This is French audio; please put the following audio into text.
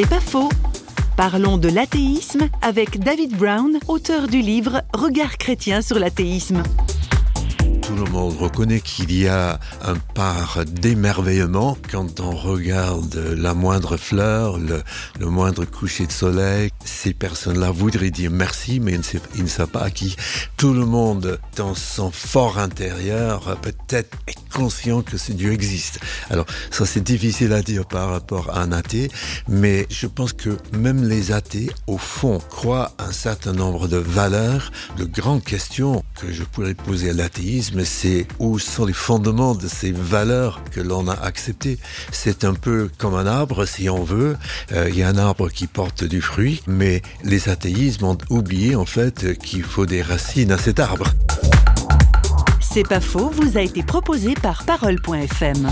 C'est pas faux. Parlons de l'athéisme avec David Brown, auteur du livre Regard chrétien sur l'athéisme monde reconnaît qu'il y a un part d'émerveillement quand on regarde la moindre fleur, le, moindre coucher de soleil. Ces personnes-là voudraient dire merci, mais ils ne, savent pas à qui. Tout le monde, dans son fort intérieur, peut-être est conscient que ce Dieu existe. Alors, ça c'est difficile à dire par rapport à un athée, mais je pense que même les athées, au fond, croient un certain nombre de valeurs. Le grande question que je pourrais poser à l'athéisme, c'est où sont les fondements de ces valeurs que l'on a acceptées. C'est un peu comme un arbre, si on veut. Euh, il y a un arbre qui porte du fruit, mais les athéismes ont oublié en fait qu'il faut des racines à cet arbre. C'est pas faux, vous a été proposé par parole.fm.